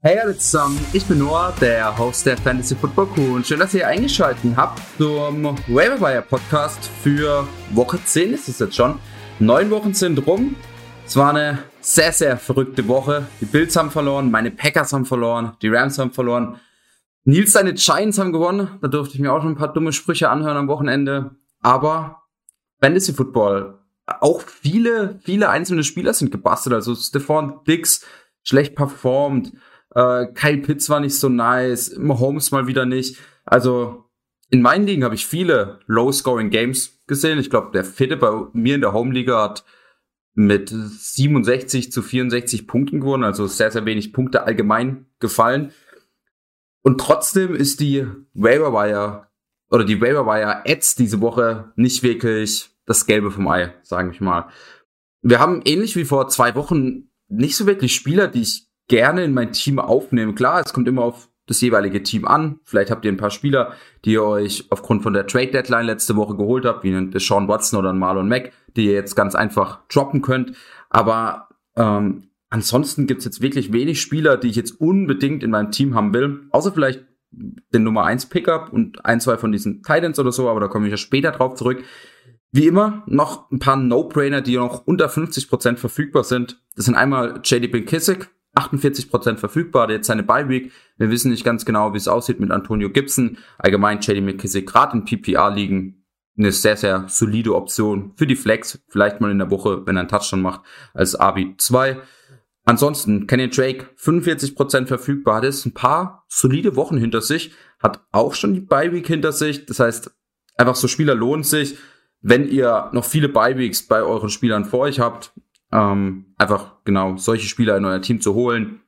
Hey alle zusammen, ich bin Noah, der Host der Fantasy Football Crew und schön, dass ihr eingeschaltet habt zum Waiver Podcast für Woche 10 ist es jetzt schon. Neun Wochen sind rum. Es war eine sehr, sehr verrückte Woche. Die Bills haben verloren, meine Packers haben verloren, die Rams haben verloren. Nils seine Giants haben gewonnen. Da durfte ich mir auch schon ein paar dumme Sprüche anhören am Wochenende. Aber Fantasy Football, auch viele, viele einzelne Spieler sind gebastelt. Also Stephon Dix schlecht performt. Äh, Kyle Pitts war nicht so nice, Mahomes mal wieder nicht. Also in meinen Ligen habe ich viele Low-Scoring-Games gesehen. Ich glaube, der Fitte bei mir in der Home-Liga hat mit 67 zu 64 Punkten gewonnen, also sehr, sehr wenig Punkte allgemein gefallen. Und trotzdem ist die Waiver Wire oder die Waiver Wire Ads diese Woche nicht wirklich das Gelbe vom Ei, sage ich mal. Wir haben ähnlich wie vor zwei Wochen nicht so wirklich Spieler, die ich gerne in mein Team aufnehmen. Klar, es kommt immer auf das jeweilige Team an. Vielleicht habt ihr ein paar Spieler, die ihr euch aufgrund von der Trade Deadline letzte Woche geholt habt, wie einen Deshaun Watson oder einen Marlon Mack, die ihr jetzt ganz einfach droppen könnt. Aber ähm, ansonsten gibt's jetzt wirklich wenig Spieler, die ich jetzt unbedingt in meinem Team haben will. Außer vielleicht den Nummer 1 Pickup und ein, zwei von diesen Titans oder so, aber da komme ich ja später drauf zurück. Wie immer noch ein paar No-Brainer, die noch unter 50% verfügbar sind. Das sind einmal JD McKissick, 48% verfügbar, hat jetzt seine Bye-Week. Wir wissen nicht ganz genau, wie es aussieht mit Antonio Gibson. Allgemein JD McKissick gerade in PPR liegen eine sehr, sehr solide Option für die Flex. Vielleicht mal in der Woche, wenn er einen Touchdown macht, als RB2. Ansonsten Kenny Drake 45% verfügbar, hat jetzt ein paar solide Wochen hinter sich, hat auch schon die Bye-Week hinter sich. Das heißt, einfach so Spieler lohnt sich. Wenn ihr noch viele Bye-Weeks bei euren Spielern vor euch habt, ähm, einfach genau solche Spieler in euer Team zu holen,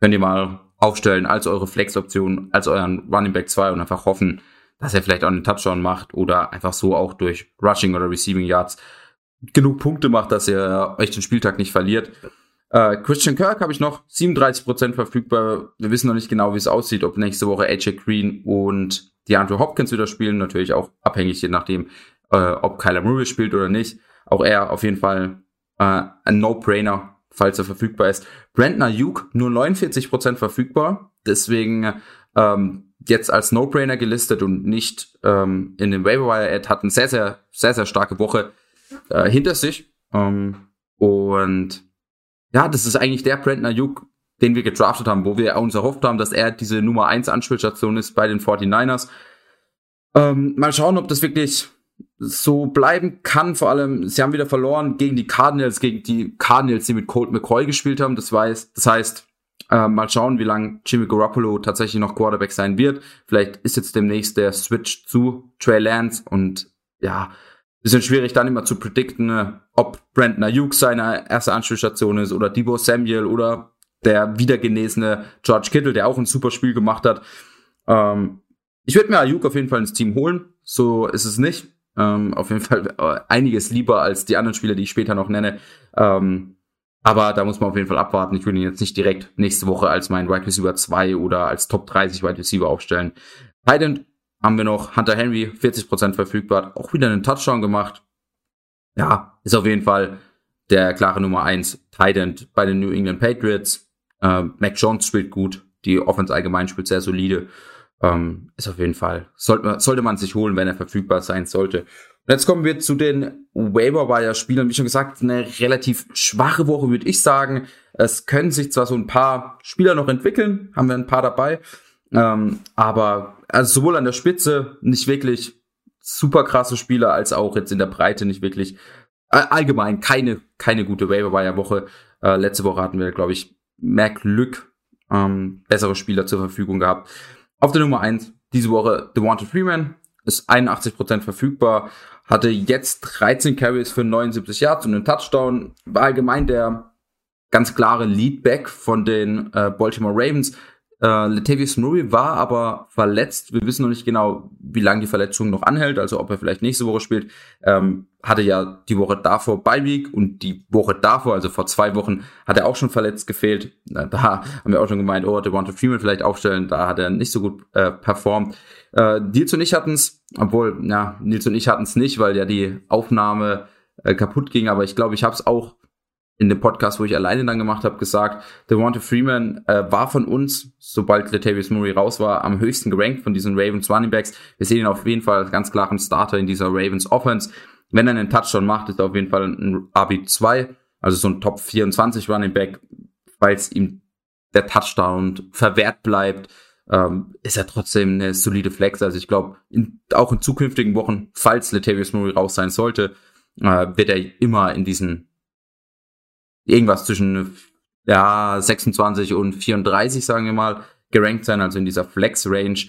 könnt ihr mal aufstellen als eure Flex-Option, als euren Running Back 2 und einfach hoffen, dass er vielleicht auch einen Touchdown macht oder einfach so auch durch Rushing oder Receiving Yards genug Punkte macht, dass ihr euch den Spieltag nicht verliert. Äh, Christian Kirk habe ich noch 37% verfügbar. Wir wissen noch nicht genau, wie es aussieht, ob nächste Woche AJ Green und DeAndre Hopkins wieder spielen. Natürlich auch abhängig, je nachdem, äh, ob Kyler Murray spielt oder nicht. Auch er auf jeden Fall äh, ein No-Brainer, falls er verfügbar ist. Brandner Ayuk nur 49% verfügbar, deswegen ähm, jetzt als No-Brainer gelistet und nicht ähm, in den Waiver-Wire-Ad, hat eine sehr, sehr, sehr, sehr starke Woche äh, hinter sich. Ähm, und ja, das ist eigentlich der Brandner Ayuk, den wir gedraftet haben, wo wir uns erhofft haben, dass er diese Nummer 1 Anspielstation ist bei den 49ers. Ähm, mal schauen, ob das wirklich so bleiben kann. Vor allem, sie haben wieder verloren gegen die Cardinals, gegen die Cardinals, die mit Colt McCoy gespielt haben. Das, weiß, das heißt, äh, mal schauen, wie lange Jimmy Garoppolo tatsächlich noch Quarterback sein wird. Vielleicht ist jetzt demnächst der Switch zu Trey Lance und ja, bisschen schwierig dann immer zu predikten, äh, ob Brandon Ayuk seine erste Anspielstation ist oder Debo Samuel oder der wiedergenesene George Kittle, der auch ein super Spiel gemacht hat. Ähm, ich würde mir Ayuk auf jeden Fall ins Team holen. So ist es nicht. Ähm, auf jeden Fall äh, einiges lieber als die anderen Spieler, die ich später noch nenne. Ähm, aber da muss man auf jeden Fall abwarten. Ich würde ihn jetzt nicht direkt nächste Woche als mein Wide Receiver 2 oder als Top 30 Wide Receiver aufstellen. Titan haben wir noch Hunter Henry, 40% verfügbar, auch wieder einen Touchdown gemacht. Ja, ist auf jeden Fall der klare Nummer 1 Titan bei den New England Patriots. Äh, Mac Jones spielt gut, die Offense allgemein spielt sehr solide. Ähm, ist auf jeden Fall, sollte man, sollte man sich holen, wenn er verfügbar sein sollte. Und jetzt kommen wir zu den Waiver-Wire-Spielern. Wie schon gesagt, eine relativ schwache Woche, würde ich sagen. Es können sich zwar so ein paar Spieler noch entwickeln, haben wir ein paar dabei, ähm, aber also sowohl an der Spitze nicht wirklich super krasse Spieler, als auch jetzt in der Breite nicht wirklich allgemein keine, keine gute Waiver-Wire-Woche. Äh, letzte Woche hatten wir, glaube ich, mehr Glück, ähm, bessere Spieler zur Verfügung gehabt. Auf der Nummer 1 diese Woche Wanted Freeman, ist 81% verfügbar, hatte jetzt 13 Carries für 79 Yards und einen Touchdown, war allgemein der ganz klare Leadback von den äh, Baltimore Ravens. Äh, Latavius Murray war aber verletzt. Wir wissen noch nicht genau, wie lange die Verletzung noch anhält, also ob er vielleicht nächste Woche spielt. Ähm, hatte ja die Woche davor Bye Week und die Woche davor, also vor zwei Wochen, hat er auch schon verletzt gefehlt. Da haben wir auch schon gemeint, oh, Devonta Freeman vielleicht aufstellen. Da hat er nicht so gut äh, performt. Äh, Nils und ich hatten es, obwohl, ja, Nils und ich hatten es nicht, weil ja die Aufnahme äh, kaputt ging. Aber ich glaube, ich habe es auch in dem Podcast, wo ich alleine dann gemacht habe, gesagt, Devonta Freeman äh, war von uns, sobald Latavius Murray raus war, am höchsten gerankt von diesen Ravens Running Backs. Wir sehen ihn auf jeden Fall als ganz klaren Starter in dieser Ravens Offense. Wenn er einen Touchdown macht, ist er auf jeden Fall ein RB2, also so ein Top 24 Running Back, falls ihm der Touchdown verwehrt bleibt, ähm, ist er trotzdem eine solide Flex. Also ich glaube, auch in zukünftigen Wochen, falls Latavius Murray raus sein sollte, äh, wird er immer in diesen irgendwas zwischen ja 26 und 34, sagen wir mal, gerankt sein, also in dieser Flex-Range.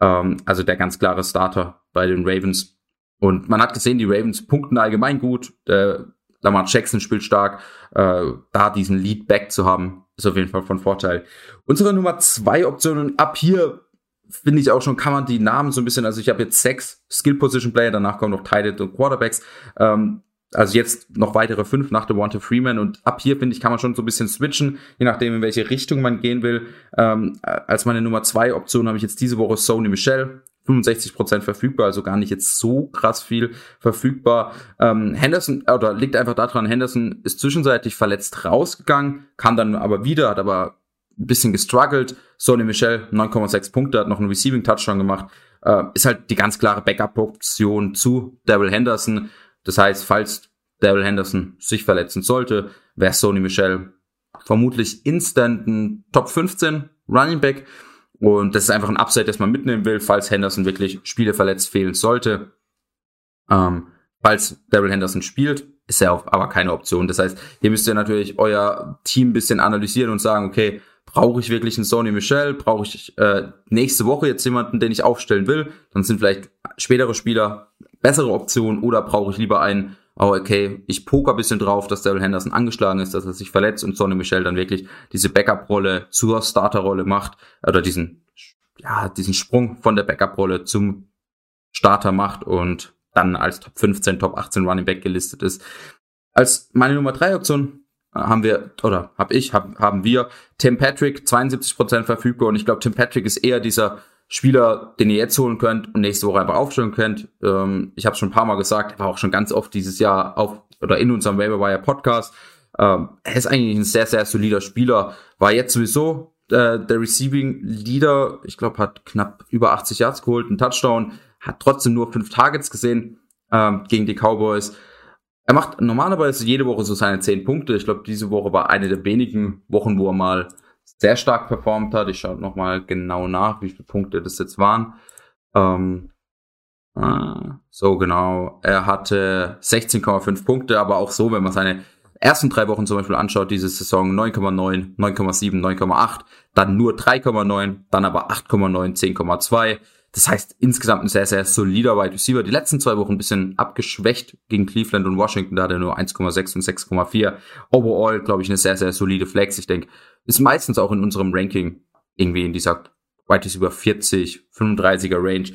Ähm, also der ganz klare Starter bei den Ravens. Und man hat gesehen, die Ravens punkten allgemein gut. Der Lamar Jackson spielt stark. Äh, da diesen Lead Back zu haben, ist auf jeden Fall von Vorteil. Unsere Nummer zwei Optionen ab hier finde ich auch schon, kann man die Namen so ein bisschen, also ich habe jetzt sechs Skill Position Player, danach kommen noch Tight und Quarterbacks. Ähm, also jetzt noch weitere fünf nach Devonta Freeman und ab hier finde ich kann man schon so ein bisschen switchen, je nachdem in welche Richtung man gehen will. Ähm, als meine Nummer zwei Option habe ich jetzt diese Woche Sony Michel. 65% verfügbar, also gar nicht jetzt so krass viel verfügbar. Ähm, Henderson, oder liegt einfach daran, Henderson ist zwischenzeitlich verletzt rausgegangen, kam dann aber wieder, hat aber ein bisschen gestruggelt. Sony Michel, 9,6 Punkte, hat noch einen Receiving Touchdown gemacht. Äh, ist halt die ganz klare Backup-Option zu Daryl Henderson. Das heißt, falls Daryl Henderson sich verletzen sollte, wäre Sony Michel vermutlich instant ein Top 15 Running Back. Und das ist einfach ein Upside, das man mitnehmen will, falls Henderson wirklich Spiele verletzt fehlen sollte. Ähm, falls Daryl Henderson spielt, ist er aber keine Option. Das heißt, hier müsst ihr natürlich euer Team ein bisschen analysieren und sagen, okay, brauche ich wirklich einen Sony Michel? Brauche ich äh, nächste Woche jetzt jemanden, den ich aufstellen will? Dann sind vielleicht spätere Spieler bessere Optionen oder brauche ich lieber einen, oh okay, ich poker bisschen drauf, dass Daryl Henderson angeschlagen ist, dass er sich verletzt und Sonny Michel dann wirklich diese Backup-Rolle zur Starter-Rolle macht oder diesen, ja, diesen Sprung von der Backup-Rolle zum Starter macht und dann als Top 15, Top 18 Running Back gelistet ist. Als meine Nummer 3 Option äh, haben wir, oder hab ich, hab, haben wir Tim Patrick, 72% verfügbar und ich glaube, Tim Patrick ist eher dieser Spieler, den ihr jetzt holen könnt und nächste Woche einfach aufstellen könnt. Ähm, ich habe schon ein paar Mal gesagt, war auch schon ganz oft dieses Jahr auf oder in unserem Waiver Wire Podcast. Ähm, er ist eigentlich ein sehr, sehr solider Spieler. War jetzt sowieso äh, der Receiving Leader. Ich glaube, hat knapp über 80 Yards geholt, einen Touchdown. Hat trotzdem nur fünf Targets gesehen ähm, gegen die Cowboys. Er macht normalerweise jede Woche so seine zehn Punkte. Ich glaube, diese Woche war eine der wenigen Wochen, wo er mal sehr stark performt hat. Ich schaue nochmal genau nach, wie viele Punkte das jetzt waren. Ähm, äh, so genau. Er hatte 16,5 Punkte, aber auch so, wenn man seine ersten drei Wochen zum Beispiel anschaut, diese Saison 9,9, 9,7, 9,8, dann nur 3,9, dann aber 8,9, 10,2. Das heißt, insgesamt ein sehr, sehr solider Wide Receiver. Die letzten zwei Wochen ein bisschen abgeschwächt gegen Cleveland und Washington, da hat er nur 1,6 und 6,4. Overall, glaube ich, eine sehr, sehr solide Flex. Ich denke, ist meistens auch in unserem Ranking irgendwie in dieser Wide Receiver 40, 35er Range.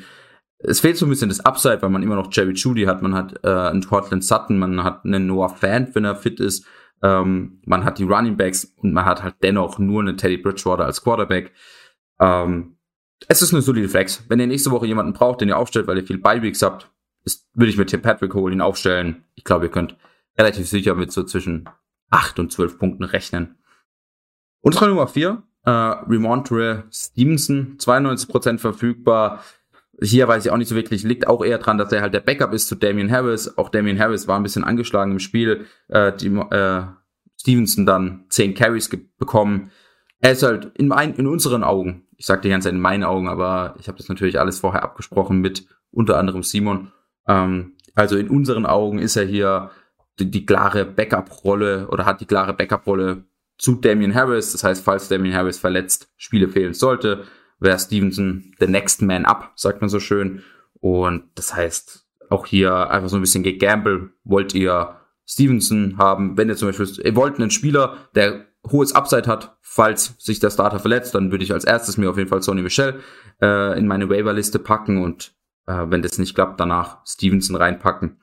Es fehlt so ein bisschen das Upside, weil man immer noch Jerry Judy hat, man hat äh, einen Portland Sutton, man hat einen Noah Fant, wenn er fit ist, ähm, man hat die Running Backs und man hat halt dennoch nur einen Teddy Bridgewater als Quarterback. Ähm, es ist eine solide Flex. Wenn ihr nächste Woche jemanden braucht, den ihr aufstellt, weil ihr viel Bye-Weeks habt, ist, würde ich mit Tim Patrick holen, ihn aufstellen. Ich glaube, ihr könnt relativ sicher mit so zwischen 8 und 12 Punkten rechnen. Unsere Nummer 4, äh, Remontre Stevenson, 92% verfügbar. Hier weiß ich auch nicht so wirklich, liegt auch eher dran, dass er halt der Backup ist zu Damian Harris. Auch Damian Harris war ein bisschen angeschlagen im Spiel. Äh, die, äh, Stevenson dann 10 Carries bekommen. Er ist halt in, mein, in unseren Augen ich sage die ganze Zeit in meinen Augen, aber ich habe das natürlich alles vorher abgesprochen mit unter anderem Simon. Ähm, also in unseren Augen ist er hier die, die klare Backup-Rolle oder hat die klare Backup-Rolle zu Damian Harris. Das heißt, falls Damian Harris verletzt Spiele fehlen sollte, wäre Stevenson the next man up, sagt man so schön. Und das heißt, auch hier einfach so ein bisschen gegambelt. Wollt ihr Stevenson haben, wenn ihr zum Beispiel, ihr wollt einen Spieler, der hohes Upside hat, falls sich der Starter verletzt, dann würde ich als erstes mir auf jeden Fall Sonny Michel äh, in meine Waiver-Liste packen und äh, wenn das nicht klappt, danach Stevenson reinpacken.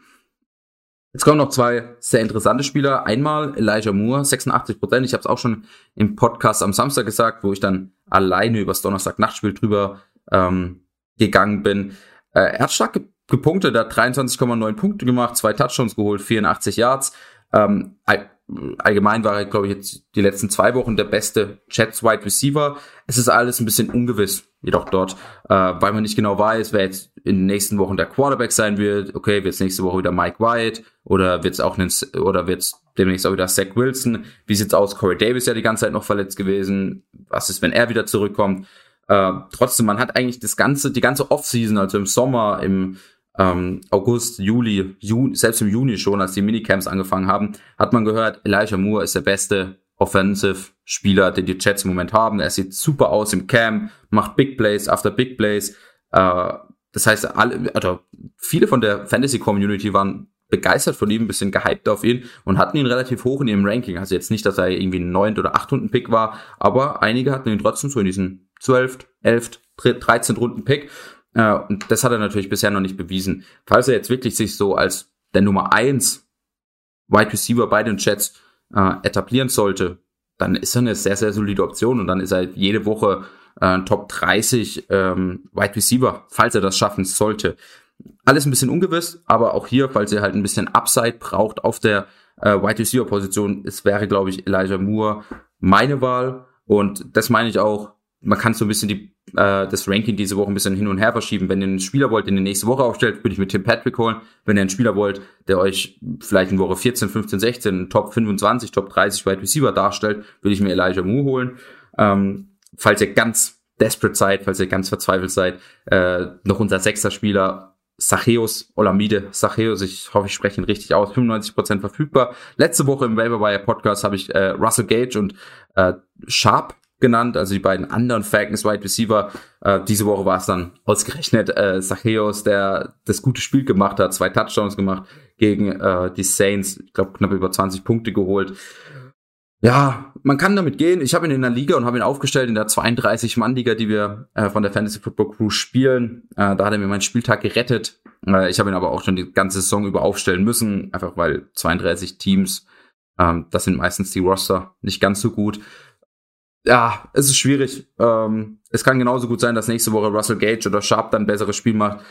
Jetzt kommen noch zwei sehr interessante Spieler. Einmal Elijah Moore, 86 Prozent. Ich habe es auch schon im Podcast am Samstag gesagt, wo ich dann alleine übers Donnerstag-Nachtspiel drüber ähm, gegangen bin. Äh, er hat stark gepunktet, er hat 23,9 Punkte gemacht, zwei Touchdowns geholt, 84 Yards. Ähm, allgemein war er, glaube ich, jetzt die letzten zwei Wochen der beste Jets Wide Receiver. Es ist alles ein bisschen ungewiss, jedoch dort, äh, weil man nicht genau weiß, wer jetzt in den nächsten Wochen der Quarterback sein wird. Okay, wird es nächste Woche wieder Mike White oder wird es auch einen, oder wird es demnächst auch wieder Zach Wilson? Wie sieht's aus? Corey Davis ja die ganze Zeit noch verletzt gewesen. Was ist, wenn er wieder zurückkommt? Äh, trotzdem, man hat eigentlich das ganze, die ganze Offseason, also im Sommer, im ähm, August, Juli, Juni, selbst im Juni schon, als die Minicamps angefangen haben, hat man gehört, Elijah Moore ist der beste Offensive-Spieler, den die Jets im Moment haben. Er sieht super aus im Camp, macht Big Plays after Big Plays. Äh, das heißt, alle, also viele von der Fantasy-Community waren begeistert von ihm, ein bisschen gehypt auf ihn und hatten ihn relativ hoch in ihrem Ranking. Also jetzt nicht, dass er irgendwie ein 9. oder 8. Runden Pick war, aber einige hatten ihn trotzdem so in diesen 12, 11, 13 Runden Pick. Äh, und das hat er natürlich bisher noch nicht bewiesen. Falls er jetzt wirklich sich so als der Nummer 1 Wide Receiver bei den Jets äh, etablieren sollte, dann ist er eine sehr, sehr solide Option und dann ist er jede Woche äh, Top 30 ähm, Wide Receiver, falls er das schaffen sollte. Alles ein bisschen ungewiss, aber auch hier, falls ihr halt ein bisschen Upside braucht auf der äh, Wide Receiver Position, es wäre, glaube ich, Elijah Moore meine Wahl. Und das meine ich auch, man kann so ein bisschen die, äh, das Ranking diese Woche ein bisschen hin und her verschieben. Wenn ihr einen Spieler wollt, den ihr nächste Woche aufstellt, würde ich mit Tim Patrick holen. Wenn ihr einen Spieler wollt, der euch vielleicht in Woche 14, 15, 16, Top 25, Top 30 Wide Receiver darstellt, würde ich mir Elijah Moore holen. Ähm, falls ihr ganz desperate seid, falls ihr ganz verzweifelt seid, äh, noch unser sechster Spieler Sacheus Olamide Sacheus, ich hoffe, ich spreche ihn richtig aus, 95% verfügbar. Letzte Woche im Waiver Wire Podcast habe ich äh, Russell Gage und äh, Sharp genannt, also die beiden anderen Falcons Wide Receiver. Äh, diese Woche war es dann ausgerechnet äh, Sacheus, der das gute Spiel gemacht hat, zwei Touchdowns gemacht gegen äh, die Saints, ich glaube knapp über 20 Punkte geholt. Ja, man kann damit gehen. Ich habe ihn in der Liga und habe ihn aufgestellt in der 32-Mann-Liga, die wir äh, von der Fantasy Football Crew spielen. Äh, da hat er mir meinen Spieltag gerettet. Äh, ich habe ihn aber auch schon die ganze Saison über aufstellen müssen, einfach weil 32 Teams, ähm, das sind meistens die Roster, nicht ganz so gut. Ja, es ist schwierig. Ähm, es kann genauso gut sein, dass nächste Woche Russell Gage oder Sharp dann ein besseres Spiel macht,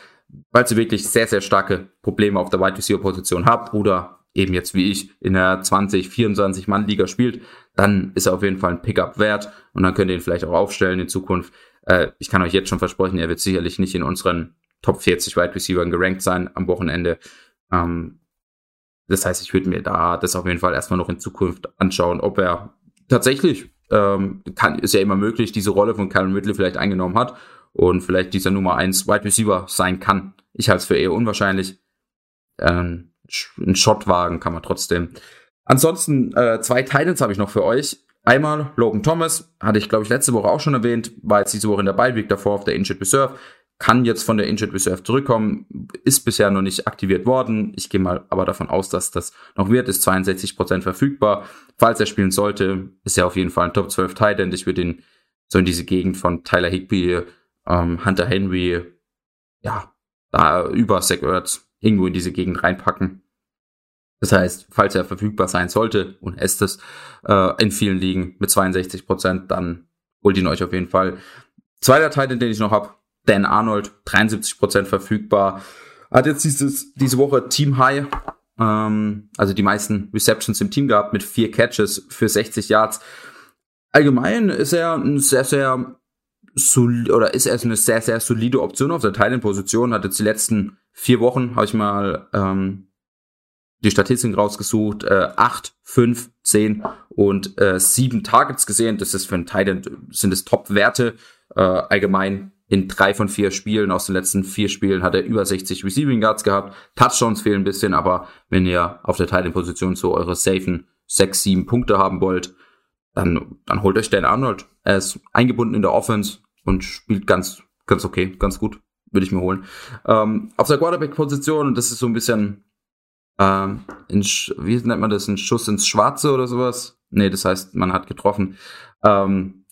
weil sie wirklich sehr, sehr starke Probleme auf der Wide Receiver Position habt oder eben jetzt wie ich in der 20, 24 Mann Liga spielt, dann ist er auf jeden Fall ein Pickup wert und dann könnt ihr ihn vielleicht auch aufstellen in Zukunft. Äh, ich kann euch jetzt schon versprechen, er wird sicherlich nicht in unseren Top 40 Wide Receivers gerankt sein am Wochenende. Ähm, das heißt, ich würde mir da das auf jeden Fall erstmal noch in Zukunft anschauen, ob er tatsächlich, ähm, kann, ist ja immer möglich, diese Rolle von Calvin Ridley vielleicht eingenommen hat und vielleicht dieser Nummer 1 Wide Receiver sein kann. Ich halte es für eher unwahrscheinlich. Ähm, einen Shot wagen kann man trotzdem. Ansonsten äh, zwei Titans habe ich noch für euch. Einmal Logan Thomas, hatte ich glaube ich letzte Woche auch schon erwähnt, war jetzt diese Woche in der Bye davor auf der Injured Reserve, kann jetzt von der Injured Reserve zurückkommen, ist bisher noch nicht aktiviert worden. Ich gehe mal aber davon aus, dass das noch wird, ist 62% verfügbar. Falls er spielen sollte, ist er auf jeden Fall ein Top 12 Titan. Ich würde ihn so in diese Gegend von Tyler Higby, ähm, Hunter Henry, ja, da über Zach Ertz irgendwo in diese Gegend reinpacken. Das heißt, falls er verfügbar sein sollte und ist es äh, in vielen Ligen mit 62 Prozent, dann holt ihn euch auf jeden Fall. Zweiter Teil, den ich noch habe, Dan Arnold, 73 Prozent verfügbar. Hat jetzt dieses, diese Woche Team High, ähm, also die meisten Receptions im Team gehabt mit vier Catches für 60 Yards. Allgemein ist er ein sehr, sehr solid, oder ist er eine sehr, sehr solide Option auf der Teilenposition. Hat jetzt die letzten vier Wochen, habe ich mal ähm, die Statistiken rausgesucht, äh, 8, 5, 10 und äh, 7 Targets gesehen. Das ist für einen Titan, sind es Top-Werte. Äh, allgemein in drei von vier Spielen, aus den letzten vier Spielen hat er über 60 Receiving Yards gehabt. Touchdowns fehlen ein bisschen, aber wenn ihr auf der Titan-Position so eure safen 6, 7 Punkte haben wollt, dann, dann holt euch Dan Arnold. Er ist eingebunden in der Offense und spielt ganz, ganz okay, ganz gut. Würde ich mir holen. Ähm, auf der Quarterback-Position, das ist so ein bisschen, ähm, in, wie nennt man das, ein Schuss ins Schwarze oder sowas? Nee, das heißt, man hat getroffen. Ähm,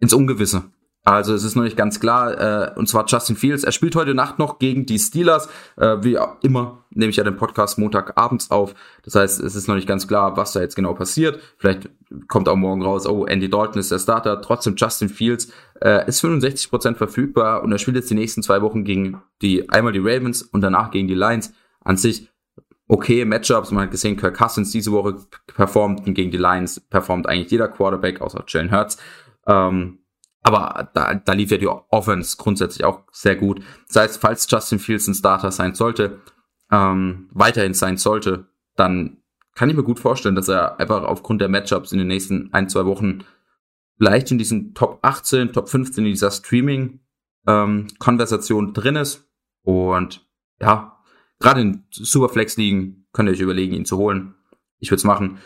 ins Ungewisse. Also es ist noch nicht ganz klar. Äh, und zwar Justin Fields. Er spielt heute Nacht noch gegen die Steelers. Äh, wie immer nehme ich ja den Podcast Montagabends auf. Das heißt, es ist noch nicht ganz klar, was da jetzt genau passiert. Vielleicht kommt auch morgen raus, oh, Andy Dalton ist der Starter. Trotzdem Justin Fields äh, ist 65% verfügbar und er spielt jetzt die nächsten zwei Wochen gegen die einmal die Ravens und danach gegen die Lions. An sich okay Matchups. Man hat gesehen, Kirk Cousins diese Woche performt und gegen die Lions performt eigentlich jeder Quarterback, außer Jalen Hurts. Ähm, aber da, da lief ja die Offense grundsätzlich auch sehr gut. Das heißt, falls Justin Fields ein Starter sein sollte, ähm, weiterhin sein sollte, dann kann ich mir gut vorstellen, dass er einfach aufgrund der Matchups in den nächsten ein, zwei Wochen vielleicht in diesen Top 18, Top 15 in dieser Streaming-Konversation ähm, drin ist. Und ja, gerade in Superflex-Ligen könnt ihr euch überlegen, ihn zu holen. Ich würde es machen.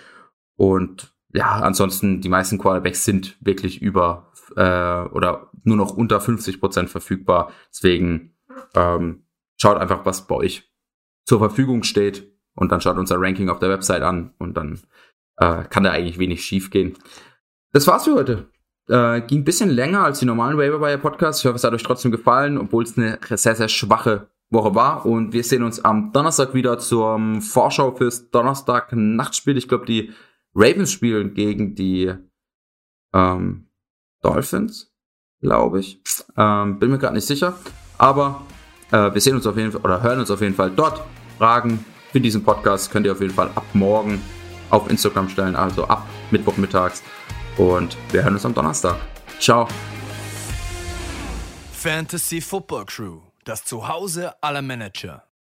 Und ja, ansonsten, die meisten Quarterbacks sind wirklich über äh, oder nur noch unter 50 Prozent verfügbar. Deswegen ähm, schaut einfach, was bei euch zur Verfügung steht und dann schaut unser Ranking auf der Website an und dann äh, kann da eigentlich wenig schief gehen. Das war's für heute. Äh, ging ein bisschen länger als die normalen Waiver Podcasts. Ich hoffe, es hat euch trotzdem gefallen, obwohl es eine sehr, sehr schwache Woche war. Und wir sehen uns am Donnerstag wieder zur Vorschau fürs Donnerstag Nachtspiel. Ich glaube, die Ravens spielen gegen die ähm, Dolphins, glaube ich. Ähm, bin mir gerade nicht sicher. Aber äh, wir sehen uns auf jeden Fall oder hören uns auf jeden Fall dort. Fragen für diesen Podcast könnt ihr auf jeden Fall ab morgen auf Instagram stellen, also ab Mittwochmittags. Und wir hören uns am Donnerstag. Ciao. Fantasy Football Crew, das Zuhause aller Manager.